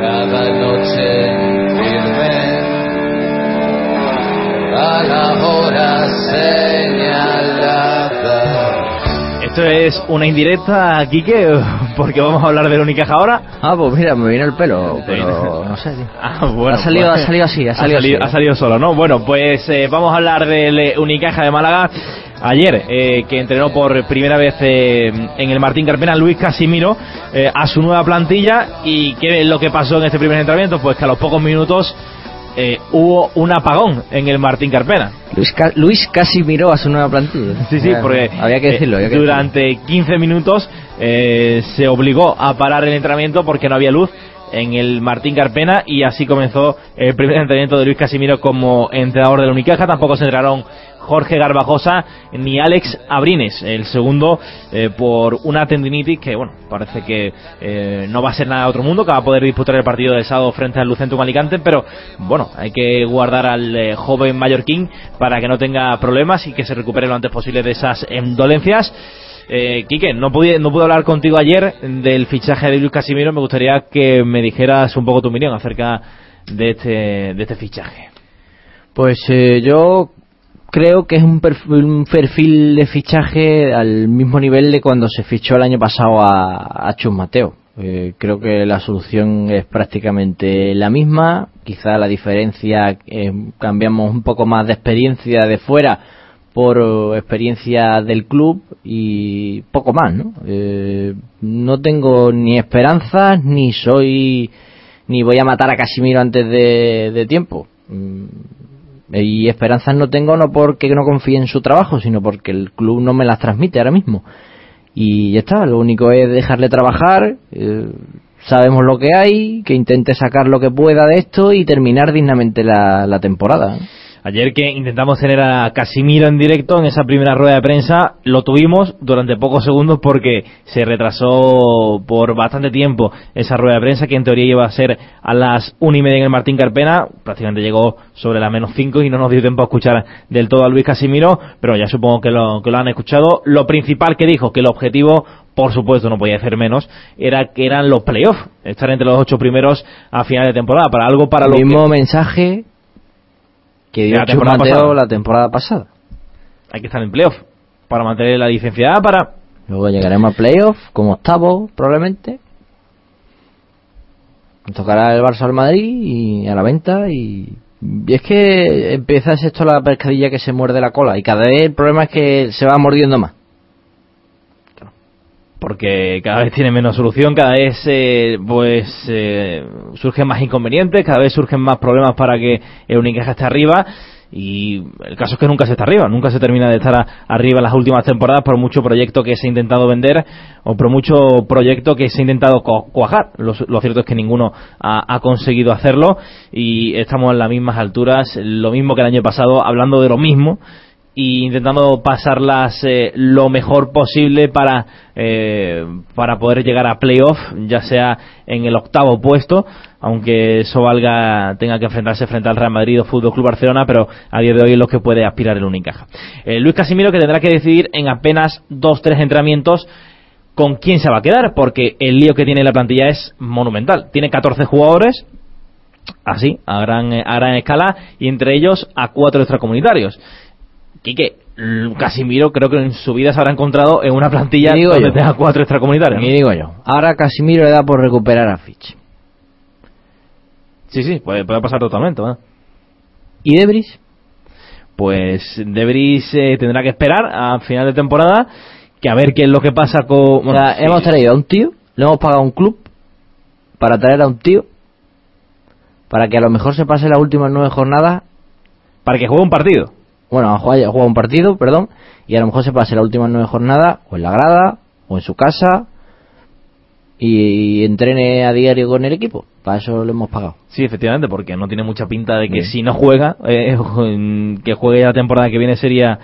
Cada noche firme a la hora señalada. Esto es una indirecta, Quique, porque vamos a hablar del Unicaja ahora. Ah, pues mira, me viene el pelo, pero no sé. tío. Ah, bueno, ha, salido, pues- ha salido así, ha salido, así. ha salido solo, ¿no? Bueno, pues eh, vamos a hablar del eh, Unicaja de Málaga. Ayer, eh, que entrenó por primera vez eh, en el Martín Carpena Luis Casimiro eh, a su nueva plantilla. ¿Y qué es lo que pasó en este primer entrenamiento? Pues que a los pocos minutos eh, hubo un apagón en el Martín Carpena. Luis, Ca- Luis casi miró a su nueva plantilla. Sí, sí, porque había que decirlo. eh, había que durante 15 minutos eh, se obligó a parar el entrenamiento porque no había luz en el Martín Carpena y así comenzó el primer entrenamiento de Luis Casimiro como entrenador del Unicaja. Tampoco se entrenaron Jorge Garbajosa ni Alex Abrines, el segundo eh, por una tendinitis que, bueno, parece que eh, no va a ser nada de otro mundo, que va a poder disputar el partido de sábado frente al Lucentum Alicante, pero bueno, hay que guardar al eh, joven mallorquín para que no tenga problemas y que se recupere lo antes posible de esas dolencias. Eh, Quique, no pude, no pude hablar contigo ayer del fichaje de Luis Casimiro. Me gustaría que me dijeras un poco tu opinión acerca de este, de este fichaje. Pues eh, yo creo que es un perfil, un perfil de fichaje al mismo nivel de cuando se fichó el año pasado a, a Chus Mateo. Eh, creo que la solución es prácticamente la misma. Quizá la diferencia eh, cambiamos un poco más de experiencia de fuera por eh, experiencia del club y poco más, ¿no? Eh, no tengo ni esperanzas ni soy ni voy a matar a Casimiro antes de, tiempo. Mm, y esperanzas no tengo no porque no confíe en su trabajo, sino porque el club no me las transmite ahora mismo. Y ya está, lo único es dejarle trabajar, eh, sabemos lo que hay, que intente sacar lo que pueda de esto y terminar dignamente la temporada. Ayer que intentamos tener a Casimiro en directo en esa primera rueda de prensa, lo tuvimos durante pocos segundos porque se retrasó por bastante tiempo esa rueda de prensa que en teoría iba a ser a las una y media en el Martín Carpena, prácticamente llegó sobre las menos cinco y no nos dio tiempo a escuchar del todo a Luis Casimiro, pero ya supongo que lo, que lo han escuchado. Lo principal que dijo, que el objetivo por supuesto no podía ser menos, era que eran los playoffs, estar entre los ocho primeros a final de temporada, para algo para lo mismo que mensaje que dio la temporada pasada. la temporada pasada. hay que estar en playoff, para mantener la licencia para Luego llegaremos a playoff como octavo probablemente. Tocará el Barça al Madrid y a la venta y, y es que empieza esto la pescadilla que se muerde la cola y cada vez el problema es que se va mordiendo más. Porque cada vez tiene menos solución, cada vez eh, pues eh, surgen más inconvenientes, cada vez surgen más problemas para que el Unicaja esté arriba y el caso es que nunca se está arriba, nunca se termina de estar arriba en las últimas temporadas por mucho proyecto que se ha intentado vender o por mucho proyecto que se ha intentado cuajar. Lo, lo cierto es que ninguno ha, ha conseguido hacerlo y estamos en las mismas alturas, lo mismo que el año pasado, hablando de lo mismo y intentando pasarlas eh, lo mejor posible para eh, para poder llegar a playoff ya sea en el octavo puesto aunque eso valga tenga que enfrentarse frente al Real Madrid o Fútbol Club Barcelona pero a día de hoy es lo que puede aspirar el Unicaja. Eh, Luis Casimiro que tendrá que decidir en apenas dos tres entrenamientos con quién se va a quedar porque el lío que tiene la plantilla es monumental. Tiene 14 jugadores así, a gran, a gran escala, y entre ellos a cuatro extracomunitarios. Quique, Casimiro creo que en su vida se habrá encontrado en una plantilla digo donde yo. tenga cuatro extracomunitarios. Y digo yo, ahora Casimiro le da por recuperar a Fitch. Sí, sí, puede, puede pasar totalmente. ¿Y Debris? Pues Debris eh, tendrá que esperar a final de temporada que a ver qué es lo que pasa con... bueno, O sea, sí, hemos traído a un tío, le hemos pagado a un club para traer a un tío para que a lo mejor se pase las últimas nueve jornadas para que juegue un partido. Bueno, ha jugado, ha jugado un partido, perdón, y a lo mejor se pase las últimas nueve jornadas o en la grada, o en su casa, y, entrene a diario con el equipo. Para eso lo hemos pagado. Sí, efectivamente, porque no tiene mucha pinta de que si no juega, eh, que juegue la temporada que viene sería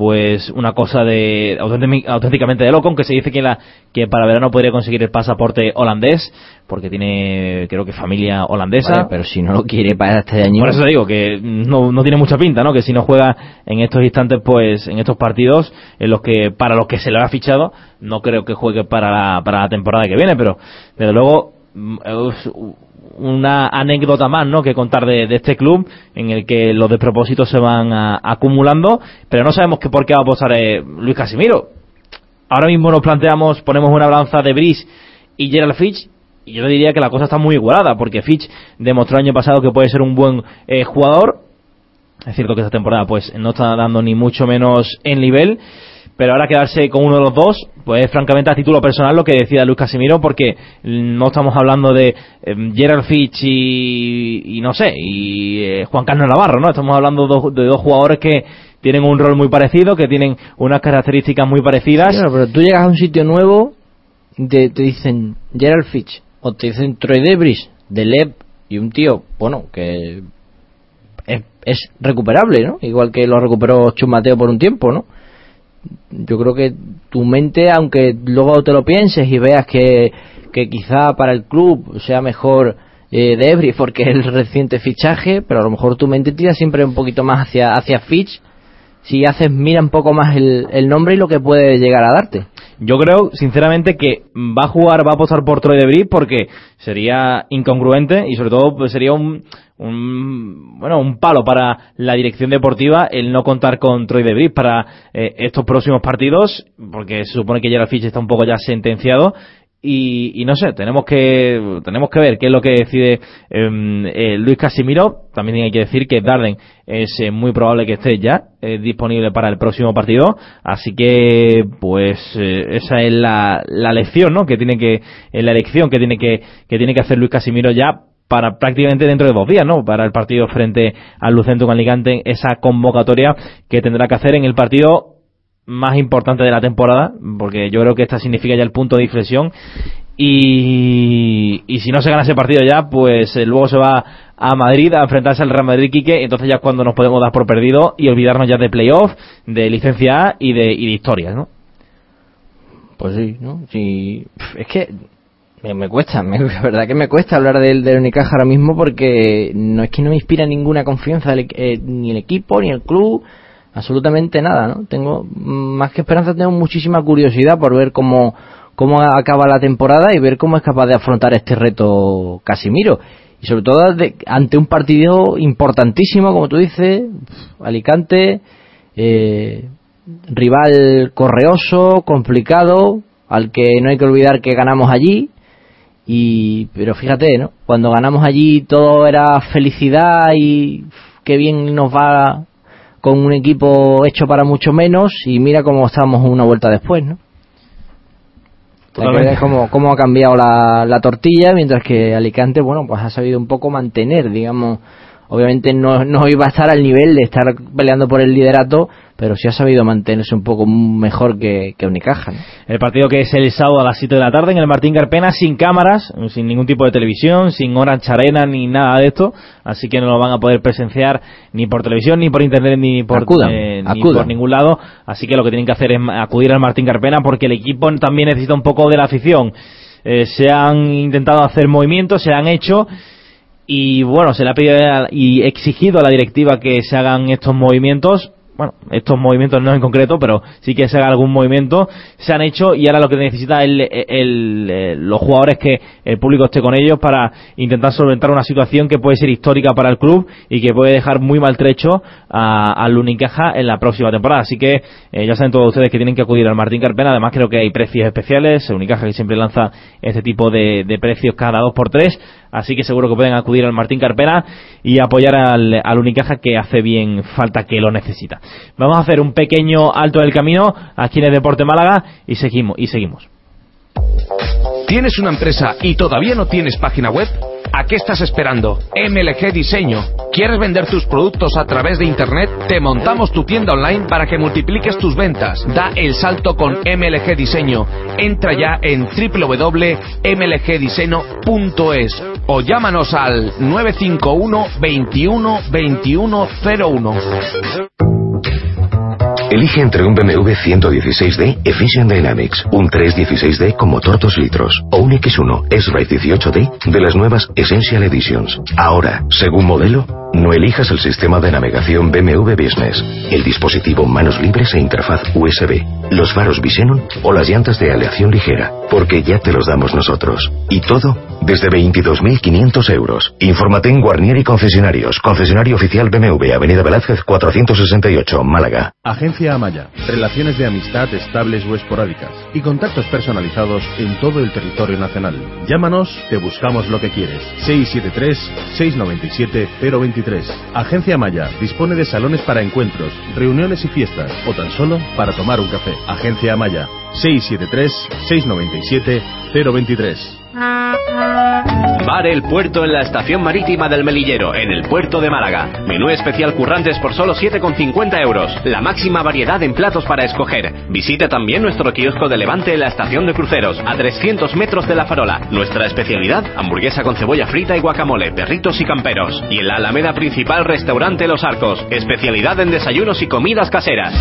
pues una cosa de auténticamente de loco, aunque se dice que, la, que para verano podría conseguir el pasaporte holandés, porque tiene, creo que familia holandesa. pero si no lo quiere para este año. Por eso digo que no, no tiene mucha pinta, ¿no? Que si no juega en estos instantes, pues en estos partidos, en los que, para los que se le ha fichado, no creo que juegue para la, para la temporada que viene, pero desde luego mm, una anécdota más ¿no? que contar de, este club en el que los despropósitos se van acumulando, pero no sabemos que por qué va a posar eh, Luis Casimiro. Ahora mismo nos planteamos, ponemos una balanza de Brice y Gerald Fitch, y yo diría que la cosa está muy igualada, porque Fitch demostró el año pasado que puede ser un buen eh, jugador. Es cierto que esta temporada pues no está dando ni mucho menos en nivel pero ahora quedarse con uno de los dos, pues francamente a título personal lo que decía Luis Casimiro, porque no estamos hablando de eh, Fitch y, no sé, y eh, Juan Carlos Navarro, ¿no? Estamos hablando de, dos jugadores que tienen un rol muy parecido, que tienen unas características muy parecidas. Claro, pero tú llegas a un sitio nuevo, te, te dicen Gerald Fitch, o te dicen Troy Debris, de Lev, y un tío, bueno, que es, es recuperable, ¿no? Igual que lo recuperó Chumateo por un tiempo, ¿no? Yo creo que tu mente, aunque luego te lo pienses y veas que, quizá para el club sea mejor eh, Debris porque es el reciente fichaje, pero a lo mejor tu mente tira siempre un poquito más hacia, hacia Fitch si haces, mira un poco más el nombre y lo que puede llegar a darte. Yo creo, sinceramente, que va a jugar, va a apostar por Troy Debris porque sería incongruente y sobre todo pues, sería un, un, bueno, un palo para la dirección deportiva el no contar con Troy Debris para eh, estos próximos partidos, porque se supone que Gerald Fitch está un poco ya sentenciado y, no sé, tenemos que tenemos que ver qué es lo que decide em, eh, Luis Casimiro. También hay que decir que Darden es eh, muy probable que esté ya disponible para el próximo partido. Así que, pues, esa es la, la lección, ¿no? Que tiene que, la elección que tiene que, que tiene que hacer Luis Casimiro ya para prácticamente dentro de dos días, ¿no? Para el partido frente al Lucento con Alicante, esa convocatoria que tendrá que hacer en el partido más importante de la temporada, porque yo creo que esta significa ya el punto de inflexión. Y, y si no se gana ese partido ya, pues eh, luego se va a Madrid a enfrentarse al Real Madrid Quique, entonces ya es cuando nos podemos dar por perdido y olvidarnos ya de playoff, de licencia A y de, y de historias, ¿no? Pues sí, ¿no? Sí, es que me, cuesta, me, la verdad que me cuesta hablar del, del Unicaja ahora mismo porque no es que no me inspira ninguna confianza eh, ni el equipo, ni el club, absolutamente nada, ¿no? Tengo más que esperanza, tengo muchísima curiosidad por ver cómo, cómo acaba la temporada y ver cómo es capaz de afrontar este reto Casimiro. Y sobre todo ante un partido importantísimo, como tú dices, Alicante, eh, rival correoso, complicado, al que no hay que olvidar que ganamos allí y, pero fíjate, ¿no? Cuando ganamos allí todo era felicidad y qué bien nos va con un equipo hecho para mucho menos y mira cómo estamos una vuelta después, ¿no? Cómo, cómo ha cambiado la, la tortilla, mientras que Alicante, bueno, pues ha sabido un poco mantener, digamos, obviamente no, no iba a estar al nivel de estar peleando por el liderato, pero sí ha sabido mantenerse un poco mejor que, que Unicaja. El partido que es el sábado a las 7 de la tarde en el Martín Carpena, sin cámaras, sin ningún tipo de televisión, sin Orange Arena ni nada de esto, así que no lo van a poder presenciar ni por televisión, ni por internet, ni por, eh, ni por ningún lado, así que lo que tienen que hacer es acudir al Martín Carpena porque el equipo también necesita un poco de la afición. Eh, se han intentado hacer movimientos, se han hecho y bueno, se le ha pedido y exigido a la directiva que se hagan estos movimientos bueno, estos movimientos no en concreto, pero sí que se haga algún movimiento, se han hecho y ahora lo que necesita el, el, los jugadores que el público esté con ellos para intentar solventar una situación que puede ser histórica para el club y que puede dejar muy maltrecho al Unicaja en la próxima temporada. Así que eh, ya saben todos ustedes que tienen que acudir al Martín Carpena. Además creo que hay precios especiales. Unicaja que siempre lanza este tipo de, de precios cada dos por tres Así que seguro que pueden acudir al Martín Carpena y apoyar al, al Unicaja que hace bien falta que lo necesita. Vamos a hacer un pequeño alto del camino aquí en el Deporte Málaga y seguimos. Y seguimos. ¿Tienes una empresa y todavía no tienes página web? ¿A qué estás esperando? MLG Diseño. ¿Quieres vender tus productos a través de Internet? Te montamos tu tienda online para que multipliques tus ventas. Da el salto con MLG Diseño. Entra ya en www.mlgdiseño.es o llámanos al 951 21 21 01. Elige entre un BMW 116D Efficient Dynamics, un 316D con motor 2 litros o un X1 S-Ride 18D de las nuevas Essential Editions. Ahora, según modelo, no elijas el sistema de navegación BMW Business, el dispositivo manos libres e interfaz USB, los faros Visenon o las llantas de aleación ligera, porque ya te los damos nosotros. Y todo desde 22.500 euros. Infórmate en Guarnier y Concesionarios, concesionario oficial BMW, Avenida Velázquez 468, Málaga. Agencia Amaya. Relaciones de amistad estables o esporádicas y contactos personalizados en todo el territorio nacional. Llámanos, te buscamos lo que quieres. 673-697-023. Agencia Amaya dispone de salones para encuentros, reuniones y fiestas o tan solo para tomar un café. Agencia Amaya. 673-697-023. Bar El Puerto en la estación marítima del Melillero, en el puerto de Málaga. Menú especial currantes por solo 7,50 euros. La máxima variedad en platos para escoger. Visita también nuestro kiosco de Levante en la estación de cruceros, a 300 metros de la farola. Nuestra especialidad, hamburguesa con cebolla frita y guacamole, perritos y camperos. Y en la alameda principal, restaurante Los Arcos, especialidad en desayunos y comidas caseras.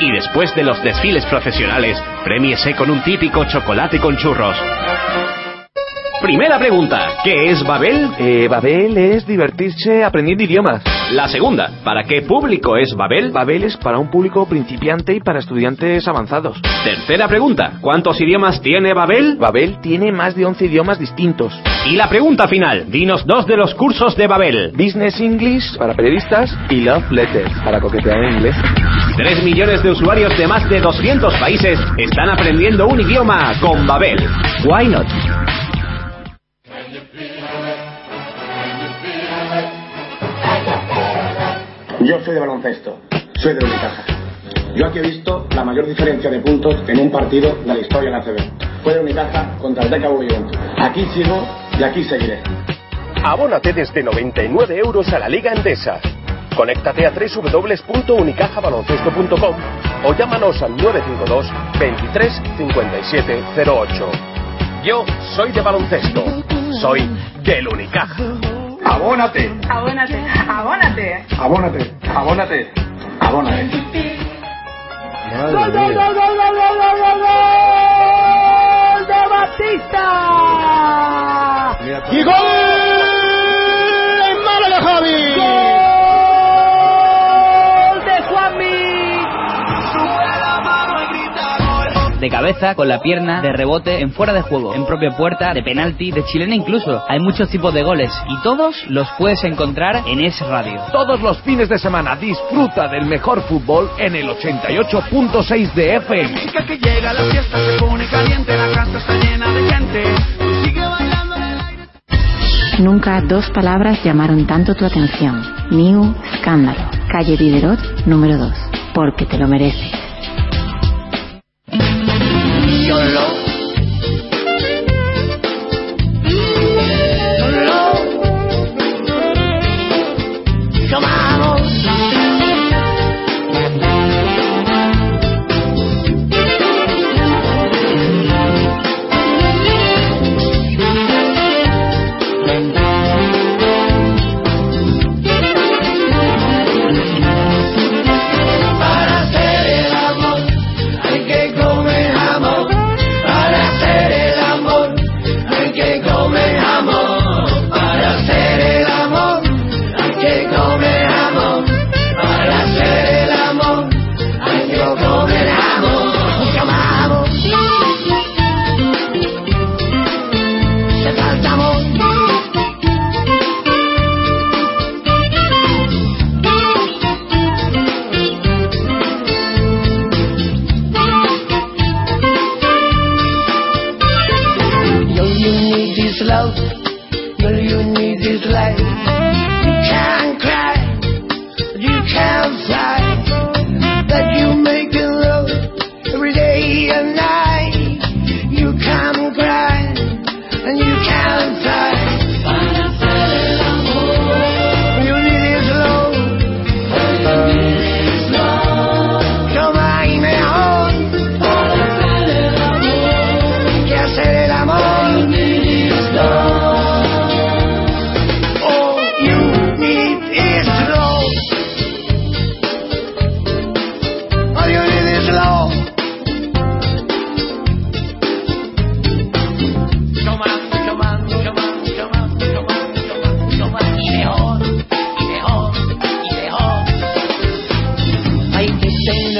Y después de los desfiles profesionales, premiese con un típico chocolate con churros. Primera pregunta, ¿qué es Babel? Eh, Babel es divertirse aprendiendo idiomas. La segunda, ¿para qué público es Babel? Babel es para un público principiante y para estudiantes avanzados. Tercera pregunta, ¿cuántos idiomas tiene Babel? Babel tiene más de 11 idiomas distintos. Y la pregunta final, dinos dos de los cursos de Babel. Business English para periodistas y Love Letters para coquetear en inglés. Tres millones de usuarios de más de 200 países están aprendiendo un idioma con Babel. Why not? Yo soy de baloncesto, soy de Unicaja. Yo aquí he visto la mayor diferencia de puntos en un partido de la historia en la CB. Fue de Unicaja contra el DK Juventud. Aquí sigo y aquí seguiré. Abónate desde 99 euros a la Liga Endesa. Conéctate a www.unicajabaloncesto.com o llámanos al 952 23 57 08. Yo soy de baloncesto. Soy del Unicaja. Abónate. Abónate. Abónate. Abónate. Abónate. Abónate. ¡Gol, gol, gol, gol, gol, gol, gol, ¡De Batista! ¡Y gol! ¡En Málaga, Javi! ¡Gol! De cabeza, con la pierna, de rebote, en fuera de juego, en propia puerta, de penalti, de chilena incluso. Hay muchos tipos de goles y todos los puedes encontrar en Es Radio. Todos los fines de semana disfruta del mejor fútbol en el 88.6 de FM. que llega la fiesta se pone caliente, la casa está llena de gente. Tú sigue bailando en el aire. Nunca dos palabras llamaron tanto tu atención. New Escándalo. Calle Diderot, número 2. Porque te lo mereces.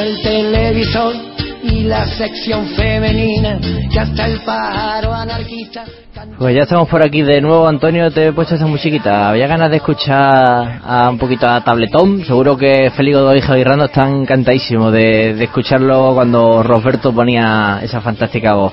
el televisor y la sección femenina que hasta el pájaro anarquista pues ya estamos por aquí de nuevo. Antonio te he puesto esa musiquita. Había ganas de escuchar a un poquito a Tabletón. Seguro que Félix Feligo y Rando están encantadísimos de, de escucharlo cuando Roberto ponía esa fantástica voz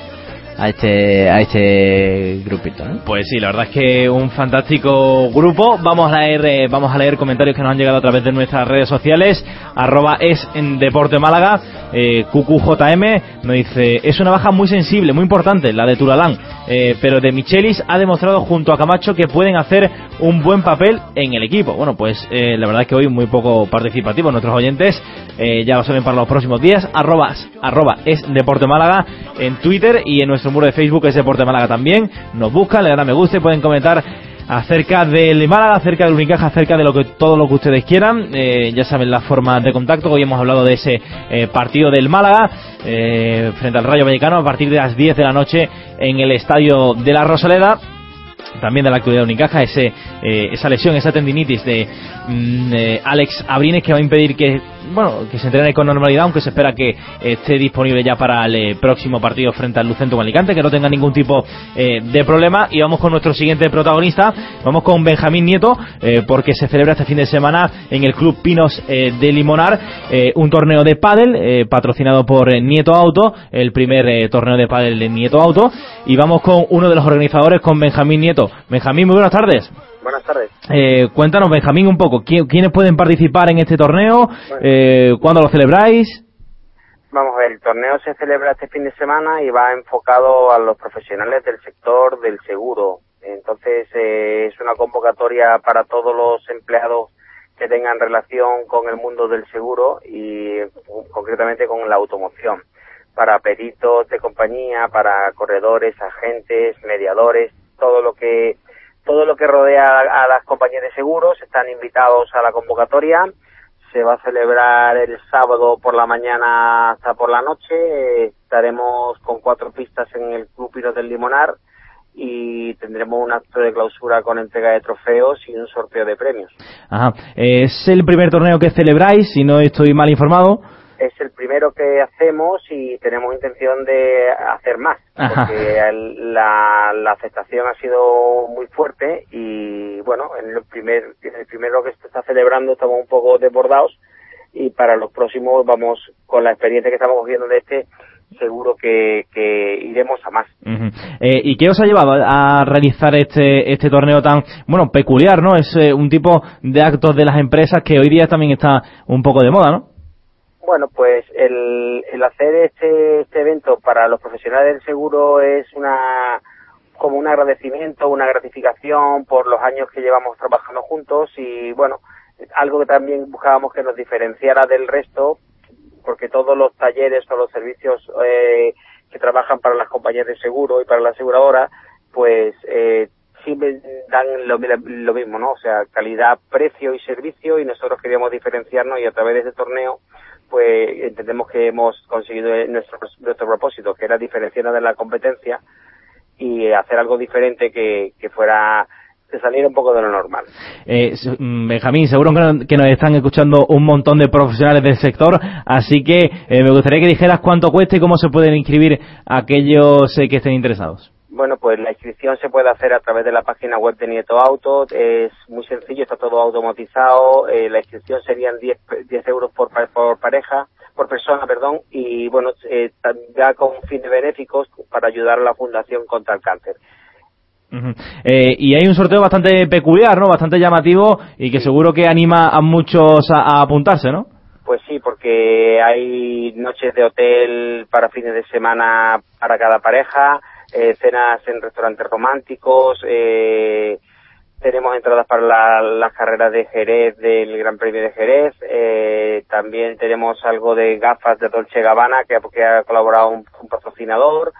a este a este grupito. Pues sí, la verdad es que un fantástico grupo. Vamos a leer eh, vamos a leer comentarios que nos han llegado a través de nuestras redes sociales. Arroba es en Deporte Málaga. Eh, QQJM nos dice es una baja muy sensible, muy importante, la de Turalán. Eh, pero de Michelis ha demostrado junto a Camacho que pueden hacer un buen papel en el equipo. Bueno, pues eh, la verdad es que hoy muy poco participativo nuestros oyentes. Ya lo saben para los próximos días. Arroba, arroba es Deporte Málaga en Twitter y en nuestro muro de Facebook es Deporte Málaga también. Nos buscan, le dan a me gusta y pueden comentar acerca del Málaga, acerca del Unicaja, acerca de lo que todo lo que ustedes quieran. Eh, ya saben las formas de contacto. Hoy hemos hablado de ese eh, partido del Málaga eh, frente al Rayo Vallecano a partir de las 10 de la noche en el estadio de la Rosaleda también de la actualidad de Unicaja, ese, eh, esa lesión, esa tendinitis de mm, eh, Alex Abrines que va a impedir que bueno que se entrene con normalidad, aunque se espera que esté disponible ya para el eh, próximo partido frente al Lucento Alicante, que no tenga ningún tipo eh, de problema. Y vamos con nuestro siguiente protagonista, vamos con Benjamín Nieto, eh, porque se celebra este fin de semana en el Club Pinos de Limonar un torneo de pádel patrocinado por Nieto Auto, el primer torneo de pádel de Nieto Auto. Y vamos con uno de los organizadores, con Benjamín Nieto. Benjamín, muy buenas tardes. Buenas tardes. Eh, cuéntanos, Benjamín, un poco, ¿qui- ¿quiénes pueden participar en este torneo? Eh, ¿Cuándo lo celebráis? Vamos a ver, el torneo se celebra este fin de semana y va enfocado a los profesionales del sector del seguro. Entonces eh, es una convocatoria para todos los empleados que tengan relación con el mundo del seguro y concretamente con la automoción. Para peritos de compañía, para corredores, agentes, mediadores, todo lo que todo lo que rodea a, las compañías de seguros están invitados a la convocatoria se va a celebrar el sábado por la mañana hasta por la noche. Estaremos con cuatro pistas en el Club Pinos del Limonar y tendremos un acto de clausura con entrega de trofeos y un sorteo de premios. Ajá. Es el primer torneo que celebráis, si no estoy mal informado. Es el primero que hacemos y tenemos intención de hacer más, Ajá. porque el- la, la aceptación ha sido muy fuerte y bueno, en el primer en el primero que se está celebrando estamos un poco desbordados y para los próximos vamos con la experiencia que estamos cogiendo de este seguro que, que iremos a más. Ujú. Eh, ¿Y qué os ha llevado a realizar este este torneo tan, bueno, peculiar, ¿no? Es eh, un tipo de actos de las empresas que hoy día también está un poco de moda, ¿no? Bueno, pues el, hacer este, este evento para los profesionales del seguro es una como un agradecimiento, una gratificación por los años que llevamos trabajando juntos y bueno, algo que también buscábamos que nos diferenciara del resto, porque todos los talleres o los servicios eh, que trabajan para las compañías de seguro y para la aseguradora, pues eh, siempre dan lo, lo mismo, ¿no? O sea, calidad, precio y servicio y nosotros queríamos diferenciarnos y a través de este torneo pues entendemos que hemos conseguido nuestro, nuestro propósito, que era diferenciarnos de la competencia y hacer algo diferente que, que fuera que saliera un poco de lo normal. Eh, mm, Benjamín, seguro que nos están escuchando un montón de profesionales del sector, así que eh, me gustaría que dijeras cuánto cuesta y cómo se pueden inscribir aquellos eh, que estén interesados. Bueno, pues la inscripción se puede hacer a través de la página web de Nieto Auto. Es muy sencillo, está todo automatizado. Eh, la inscripción serían 10, pe- 10 euros por, pa- por pareja, por persona, perdón. Y bueno, eh, ya con fines benéficos para ayudar a la Fundación contra el Cáncer. Eh, y hay un sorteo bastante peculiar, ¿no? Bastante llamativo y que seguro que anima a muchos a, a apuntarse, ¿no? Pues sí, porque hay noches de hotel para fines de semana para cada pareja, eh, cenas en restaurantes románticos, eh, tenemos entradas para la- las carreras de Jerez, del Gran Premio de Jerez, eh, también tenemos algo de gafas de Dolce Gabbana que, ha colaborado un, patrocinador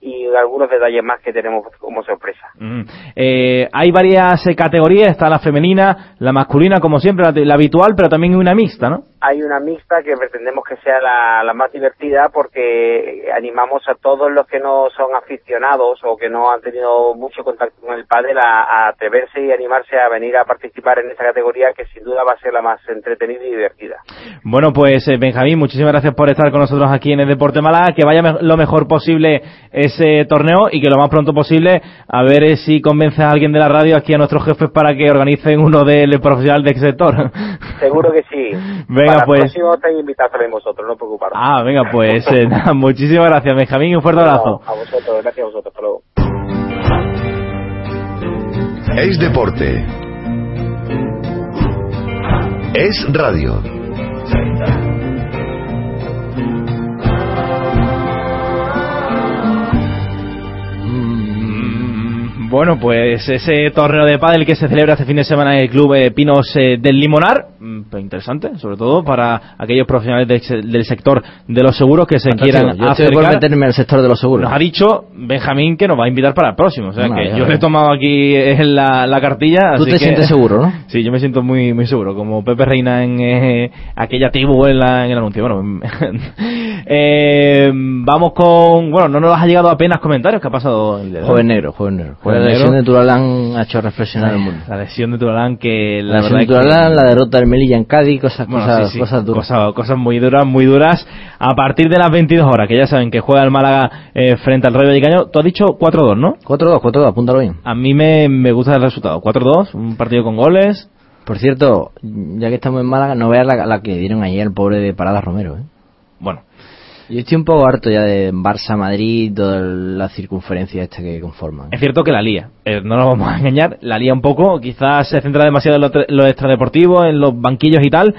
y algunos detalles más que tenemos como sorpresa. Ujú. Eh, hay varias eh, categorías, está la femenina, la masculina, como siempre, la, la habitual, pero también una mixta, ¿no? Hay una mixta que pretendemos que sea la, la más divertida porque animamos a todos los que no son aficionados o que no han tenido mucho contacto con el pádel a, a atreverse y animarse a venir a participar en esta categoría que sin duda va a ser la más entretenida y divertida. Bueno, pues eh, Benjamín, muchísimas gracias por estar con nosotros aquí en el Deporte Málaga. Que vaya me- lo mejor posible ese torneo y que lo más pronto posible a ver eh, si convence a alguien de la radio aquí a nuestros jefes para que organicen uno del profesional del sector. Seguro que sí. Venga, Para pues. el próximo estáis invitados también vosotros, no preocuparos. Ah, venga, pues eh, nada, muchísimas gracias Benjamín y un fuerte abrazo. A vosotros, gracias a vosotros. Hasta luego. Es deporte. Es radio. Bueno, pues ese torneo de pádel que se celebra este fin de semana en el Club eh, Pinos eh, del Limonar, mm, interesante, sobre todo para aquellos profesionales del, se- del sector de los seguros que se quieran Yo estoy por acercar. meterme al sector de los seguros. Nos ha dicho Benjamín que nos va a invitar para el próximo, o sea que ya yo le he tomado aquí en la, la cartilla. Tú así te que- sientes seguro, ¿no? Sí, yo me siento muy muy seguro, como Pepe Reina en eh, aquella tribu en, la- en el anuncio. Bueno, eh, vamos con, bueno, no nos ha llegado apenas comentarios, ¿qué ha pasado? el de? Joven negro, joven negro. Joven la lesión negro. de Turalán ha hecho reflexionar al mundo. La lesión de Turalán que la, La lesión de que- Turalán, la derrota del Melilla en Cádiz, cosas, Bueno, cosas, sí, sí, cosas duras. cosa- cosas muy duras, muy duras. A partir de las 22 horas, que ya saben que juega el Málaga eh, frente al Rayo Vallecano. Tú has dicho 4-2, ¿no? 4-2, 4-2, apúntalo bien. A mí me, me gusta el resultado. 4-2, un partido con goles. Por cierto, ya que estamos en Málaga, no veas la, la que dieron ayer al pobre de Parada Romero, ¿eh? Bueno. Yo estoy un poco harto ya de Barça-Madrid y toda la circunferencia esta que conforman. Es cierto que la lía, eh, no nos vamos a engañar, la lía un poco, quizás se centra demasiado en lo, lo extradeportivo, en los banquillos y tal,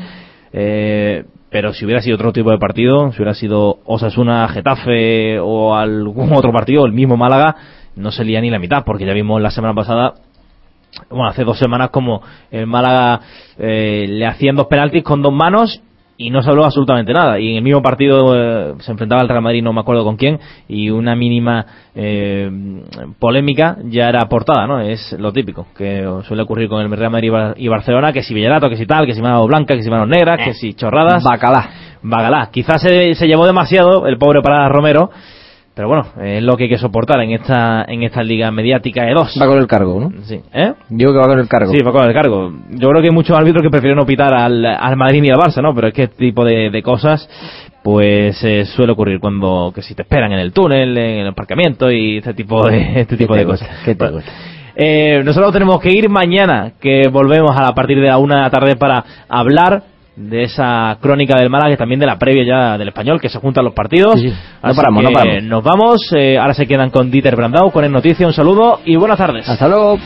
eh, pero si hubiera sido otro tipo de partido, si hubiera sido Osasuna, Getafe o algún otro partido, el mismo Málaga, no se lía ni la mitad, porque ya vimos la semana pasada, bueno, hace dos semanas como el Málaga eh, le hacían dos penaltis con dos manos y no se habló absolutamente nada. Y en el mismo partido eh, se enfrentaba al Real Madrid, no me acuerdo con quién, y una mínima eh, polémica ya era portada, ¿no? Es lo típico que suele ocurrir con el Real Madrid y Bar- y Barcelona, que si Villarato, que si tal, que si mano blanca, que si manos negras, que si chorradas. Bacalá. Bacalá. Quizás se, se llevó demasiado el pobre Parada Romero, pero bueno, es lo que hay que soportar en esta en esta liga mediática de dos. Va con el cargo, ¿no? Sí. ¿Eh? Digo que va con el cargo. Sí, va con el cargo. Yo creo que hay muchos árbitros que prefieren no pitar al, al Madrid ni al Barça, ¿no? Pero es que este tipo de, de cosas, pues eh, suele ocurrir cuando que si te esperan en el túnel, en el aparcamiento y este tipo de este tipo ¿Qué de cosas. gusta? ¿Qué te Bueno, gusta? eh, nosotros tenemos que ir mañana, que volvemos a partir de la una de la tarde para hablar de esa crónica del Málaga y también de la previa ya del español, que se juntan los partidos. Sí, sí. No Así paramos, no que paramos. Nos vamos, eh, ahora se quedan con Dieter Brandau, con el noticia, un saludo y buenas tardes. Hasta luego.